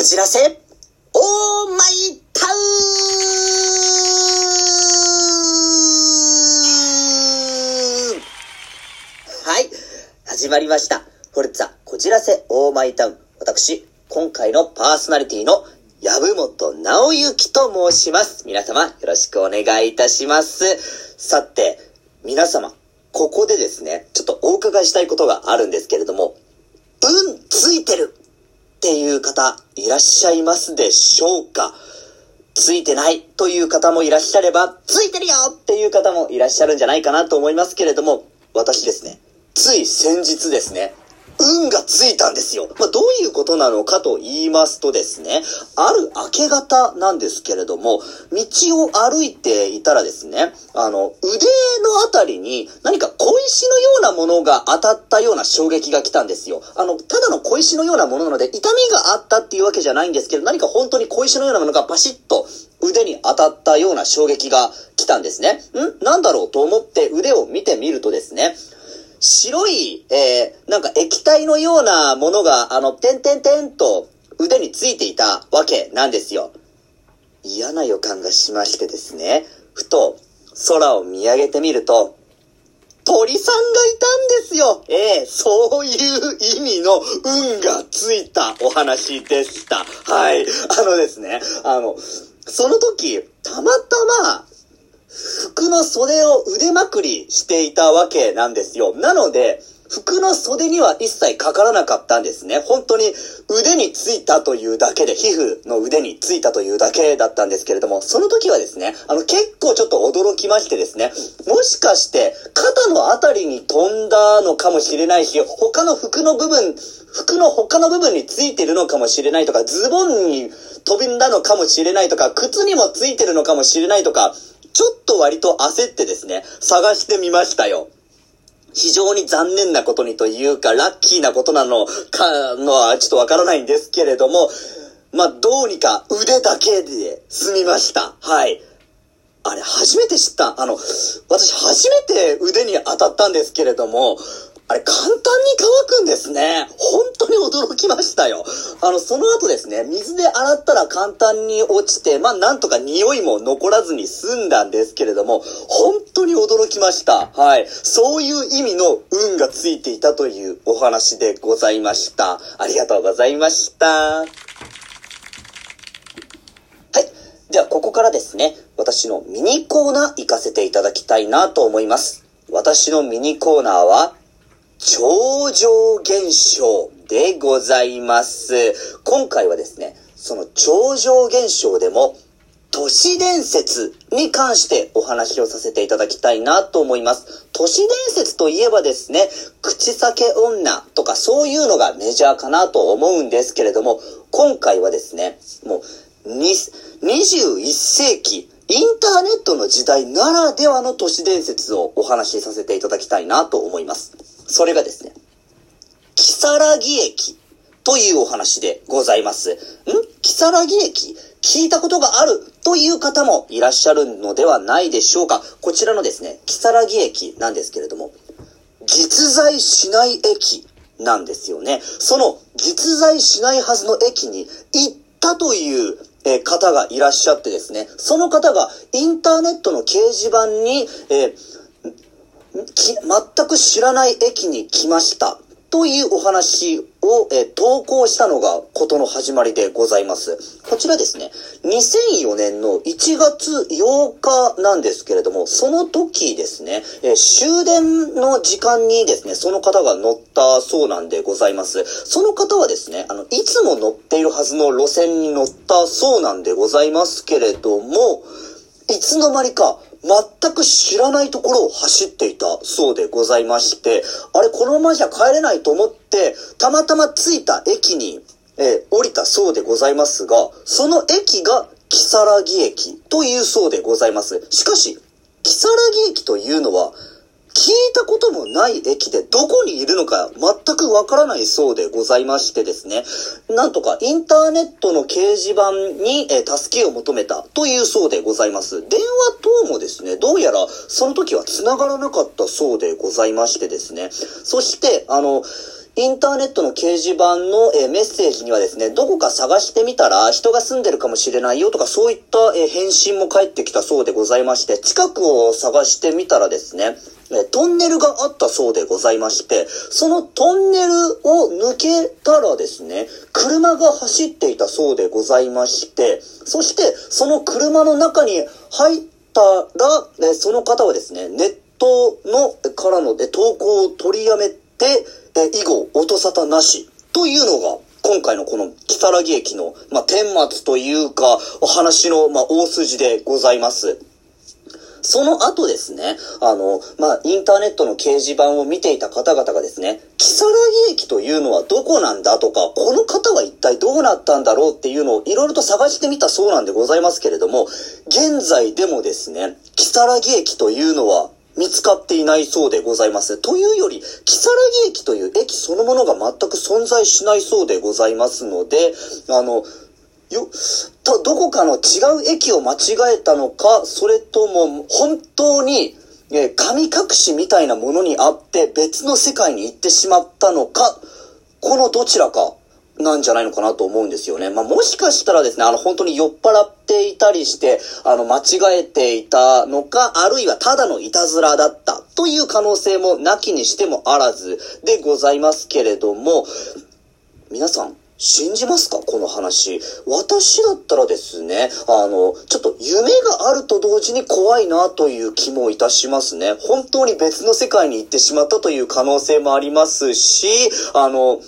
こじらせ、オーマイタウンはい、始まりました。フォルツァ、こじらせ、オーマイタウン。私、今回のパーソナリティの、籔本直之と申します。皆様、よろしくお願いいたします。さて、皆様、ここでですね、ちょっとお伺いしたいことがあるんですけれども、運ついてるっていう方いらっしゃいますでしょうか？ついてないという方もいらっしゃれば、ついてるよっていう方もいらっしゃるんじゃないかなと思いますけれども、私ですね、つい先日ですね、運がついたんですよ。まあ、どういうことなのかと言いますとですね、ある明け方なんですけれども、道を歩いていたらですね、あの、腕のあたりに何か小石のようなものが当たったような衝撃が来たんですよ。あの、ただの小石のようなものなので、痛みがあったっていうわけじゃないんですけど、何か本当に小石のようなものがパシッと腕に当たったような衝撃が来たんですね。ん？なんだろうと思って腕を見てみるとですね、白い、えー、なんか液体のようなものが、あの、てんてんてんと腕についていたわけなんですよ。嫌な予感がしましてですね、ふと空を見上げてみると、鳥さんがいたんですよ。ええそういう意味の運がついたお話でした。はい。あのですね、あの、その時、たまたま、服の袖を腕まくりしていたわけなんですよ。なので、服の袖には一切かからなかったんですね。本当に腕についたというだけで、皮膚の腕についたというだけだったんですけれども、その時はですね、あの結構ちょっと驚きましてですね、もしかして肩のあたりに飛んだのかもしれないし、他の服の部分、服の他の部分についてるのかもしれないとか、ズボンに飛びんだのかもしれないとか、靴にもついてるのかもしれないとか、ちょっと割と焦ってですね、探してみましたよ。非常に残念なことにというか、ラッキーなことなのかのはちょっとわからないんですけれども、まあ、どうにか腕だけで済みました。はい。あれ、初めて知った。あの、私初めて腕に当たったんですけれども、あれ、簡単に乾くんですね。本当に驚きましたよ。あの、その後ですね、水で洗ったら簡単に落ちて、まあ、なんとか匂いも残らずに済んだんですけれども、本当に驚きました。はい。そういう意味の運がついていたというお話でございました。ありがとうございました。はい。では、ここからですね、私のミニコーナー行かせていただきたいなと思います。私のミニコーナーは、超常現象でございます。今回はですね、その超常現象でも、都市伝説に関してお話をさせていただきたいなと思います。都市伝説といえばですね、口裂け女とかそういうのがメジャーかなと思うんですけれども、今回はですね、もう21世紀、インターネットの時代ならではの都市伝説をお話しさせていただきたいなと思います。それがですね、木更木駅というお話でございます。ん？木更木駅聞いたことがあるという方もいらっしゃるのではないでしょうか。こちらのですね、木更木駅なんですけれども、実在しない駅なんですよね。その実在しないはずの駅に行ったというえ方がいらっしゃってですね、その方がインターネットの掲示板に、えーき全く知らない駅に来ました。というお話を、え投稿したのがことの始まりでございます。こちらですね、2004年の1月8日なんですけれども、その時ですね、え終電の時間にですね、その方が乗ったそうなんでございます。その方はですね、あの、いつも乗っているはずの路線に乗ったそうなんでございますけれども、いつの間にか全く知らないところを走っていたそうでございまして、あれ、このままじゃ帰れないと思って、たまたま着いた駅に、えー降りたそうでございますが、その駅が木更木駅というそうでございます。しかし、木更木駅というのは、聞いたこともない駅でどこにいるのか全くわからないそうでございましてですね。なんとかインターネットの掲示板に、え助けを求めたというそうでございます。電話等もですね、どうやらその時は繋がらなかったそうでございましてですね。そして、あの、インターネットの掲示板の、え、メッセージにはですね、どこか探してみたら人が住んでるかもしれないよとかそういった、え、返信も返ってきたそうでございまして、近くを探してみたらですね、えトンネルがあったそうでございまして、そのトンネルを抜けたらですね、車が走っていたそうでございまして、そしてその車の中に入ったら、えその方はですね、ネットのからの投稿を取りやめて、え以後、音沙汰なしというのが、今回のこの、木更木駅の、まあ、顛末というか、お話の、まあ、大筋でございます。その後ですね、あの、まあ、インターネットの掲示板を見ていた方々がですね、木更木駅というのはどこなんだとか、この方は一体どうなったんだろうっていうのをいろいろと探してみたそうなんでございますけれども、現在でもですね、木更木駅というのは見つかっていないそうでございます。というより、木更木駅という駅そのものが全く存在しないそうでございますので、あの、よ、と、どこかの違う駅を間違えたのか、それとも本当に、え神隠しみたいなものにあって別の世界に行ってしまったのか、このどちらかなんじゃないのかなと思うんですよね。まあ、もしかしたらですね、あの、本当に酔っ払っていたりして、あの、間違えていたのか、あるいはただのいたずらだったという可能性もなきにしてもあらずでございますけれども、皆さん、信じますか？この話。私だったらですね、あの、ちょっと夢があると同時に怖いなという気もいたしますね。本当に別の世界に行ってしまったという可能性もありますし、あの、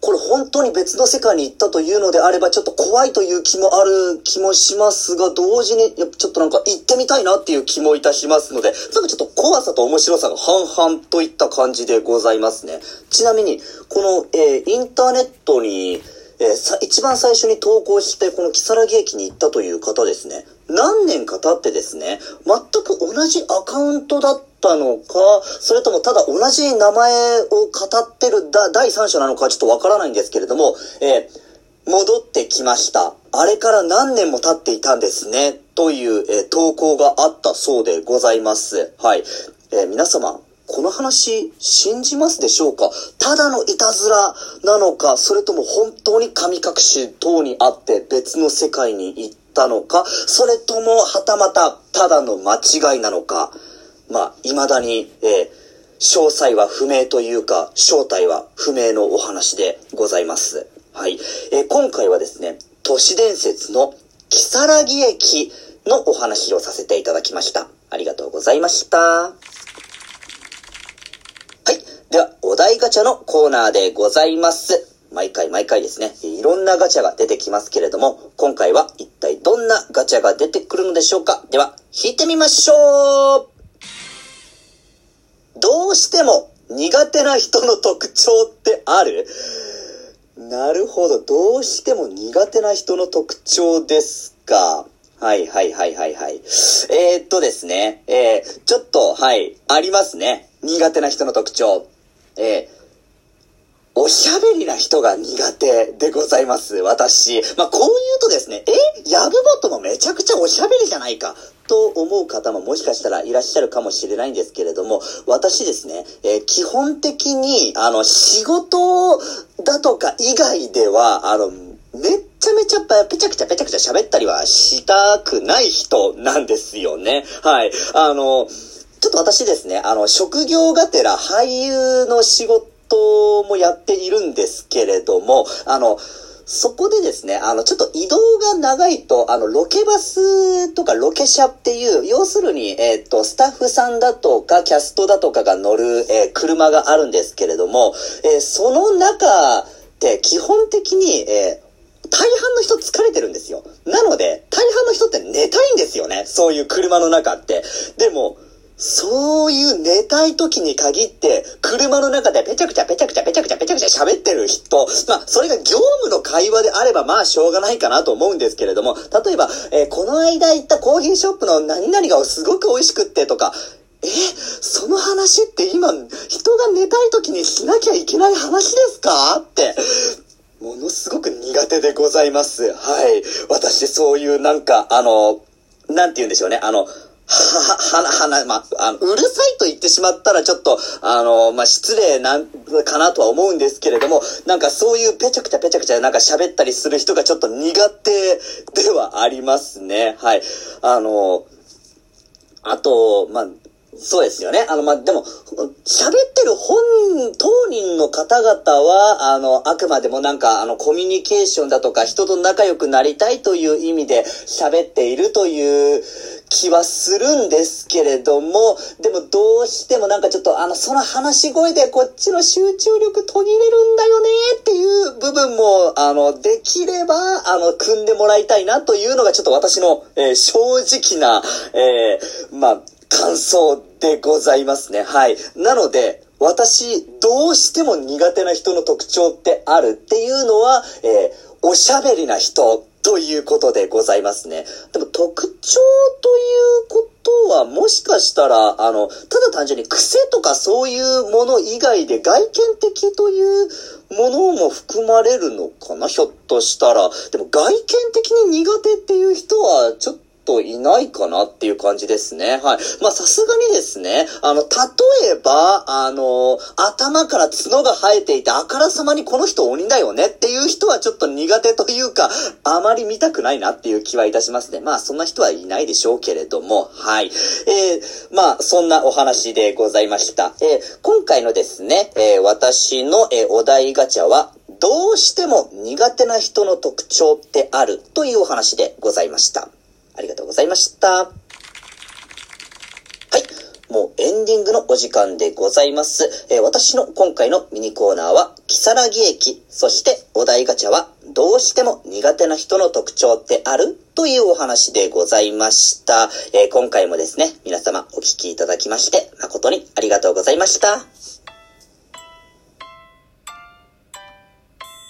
これ本当に別の世界に行ったというのであれば、ちょっと怖いという気もある気もしますが、同時に、ちょっとなんか行ってみたいなっていう気もいたしますので、なんかちょっと怖さと面白さが半々といった感じでございますね。ちなみに、この、えー、インターネットに、えー、さ、一番最初に投稿して、この木更木駅に行ったという方ですね。何年か経ってですね、全く同じアカウントだったのか、それともただ同じ名前を語ってるだ第三者なのかちょっとわからないんですけれども、えー、戻ってきました。あれから何年も経っていたんですね。という、えー、投稿があったそうでございます。はい。えー、皆様、この話、信じますでしょうか？ただのいたずらなのか、それとも本当に神隠し等にあって別の世界に行ったのか、それともはたまたただの間違いなのか、まあ、未だに、えー、詳細は不明というか、正体は不明のお話でございます。はい。えー、今回はですね、都市伝説の木更木駅のお話をさせていただきました。ありがとうございました。はいでは、お題ガチャのコーナーでございます。毎回毎回ですね、いろんなガチャが出てきますけれども、今回は一体どんなガチャが出てくるのでしょうかでは、引いてみましょうどうしても苦手な人の特徴ってある？なるほど。どうしても苦手な人の特徴ですか。はいはいはいはいはい。えー、っとですね。えー、ちょっと、はい、ありますね。苦手な人の特徴。えー、おしゃべりな人が苦手でございます、私。まあ、こう言うとですね、え？ヤブボットもめちゃくちゃおしゃべりじゃないか。と思う方ももしかしたらいらっしゃるかもしれないんですけれども、私ですね、えー、基本的に、あの、仕事だとか以外では、あの、めっちゃめちゃぺちゃくちゃぺちゃくちゃ喋ったりはしたくない人なんですよね。はい。あの、ちょっと私ですね、あの、職業がてら俳優の仕事もやっているんですけれども、あの、そこでですね、あの、ちょっと移動が長いと、あの、ロケバスとかロケ車っていう、要するに、えっ、ー、と、スタッフさんだとか、キャストだとかが乗る、えー、車があるんですけれども、えー、その中で基本的に、え大半の人疲れてるんですよ。なので、大半の人って寝たいんですよね。そういう車の中って。でも、そういう寝たい時に限って、車の中でペチャクチャペチャクチャペチャクチャペチャクチャ喋ってる人、まあ、それが業務の会話であれば、まあ、しょうがないかなと思うんですけれども、例えば、えー、この間行ったコーヒーショップの何々がすごく美味しくってとか、え、その話って今、人が寝たい時にしなきゃいけない話ですか？って、ものすごく苦手でございます。はい。私、そういうなんか、あの、なんて言うんでしょうね。あの、は、は、はな、まあ、あの、うるさいと言ってしまったらちょっと、あの、まあ、失礼なん、かなとは思うんですけれども、なんかそういうぺちゃくちゃぺちゃくちゃなんか喋ったりする人がちょっと苦手ではありますね。はい。あの、あと、まあ、そうですよね。あの、まあ、でも、喋ってる本、当人の方々は、あの、あくまでもなんか、あの、コミュニケーションだとか、人と仲良くなりたいという意味で喋っているという気はするんですけれども、でもどうしてもなんかちょっと、あの、その話し声でこっちの集中力途切れるんだよねっていう部分も、あの、できれば、あの、組んでもらいたいなというのがちょっと私の、えー、正直な、えー、まあ、感想でございますね。はい。なので、私、どうしても苦手な人の特徴ってあるっていうのは、えー、おしゃべりな人ということでございますね。でも特徴ということはもしかしたら、あの、ただ単純に癖とかそういうもの以外で外見的というものも含まれるのかなひょっとしたら。でも外見的に苦手っていう人はちょっとといないかなっていう感じですね。はい。まあ、さすがにですね、あの、例えば、あの、頭から角が生えていて、あからさまにこの人鬼だよねっていう人はちょっと苦手というか、あまり見たくないなっていう気はいたしますね。まあ、そんな人はいないでしょうけれども、はい。えー、まあ、そんなお話でございました。えー、今回のですね、えー、私の、えお題ガチャは、どうしても苦手な人の特徴ってあるというお話でございました。ありがとうございました。はい。もうエンディングのお時間でございます。えー、私の今回のミニコーナーは、木更木駅、そしてお題ガチャは、どうしても苦手な人の特徴ってある？というお話でございました。えー、今回もですね、皆様お聴きいただきまして、誠にありがとうございました。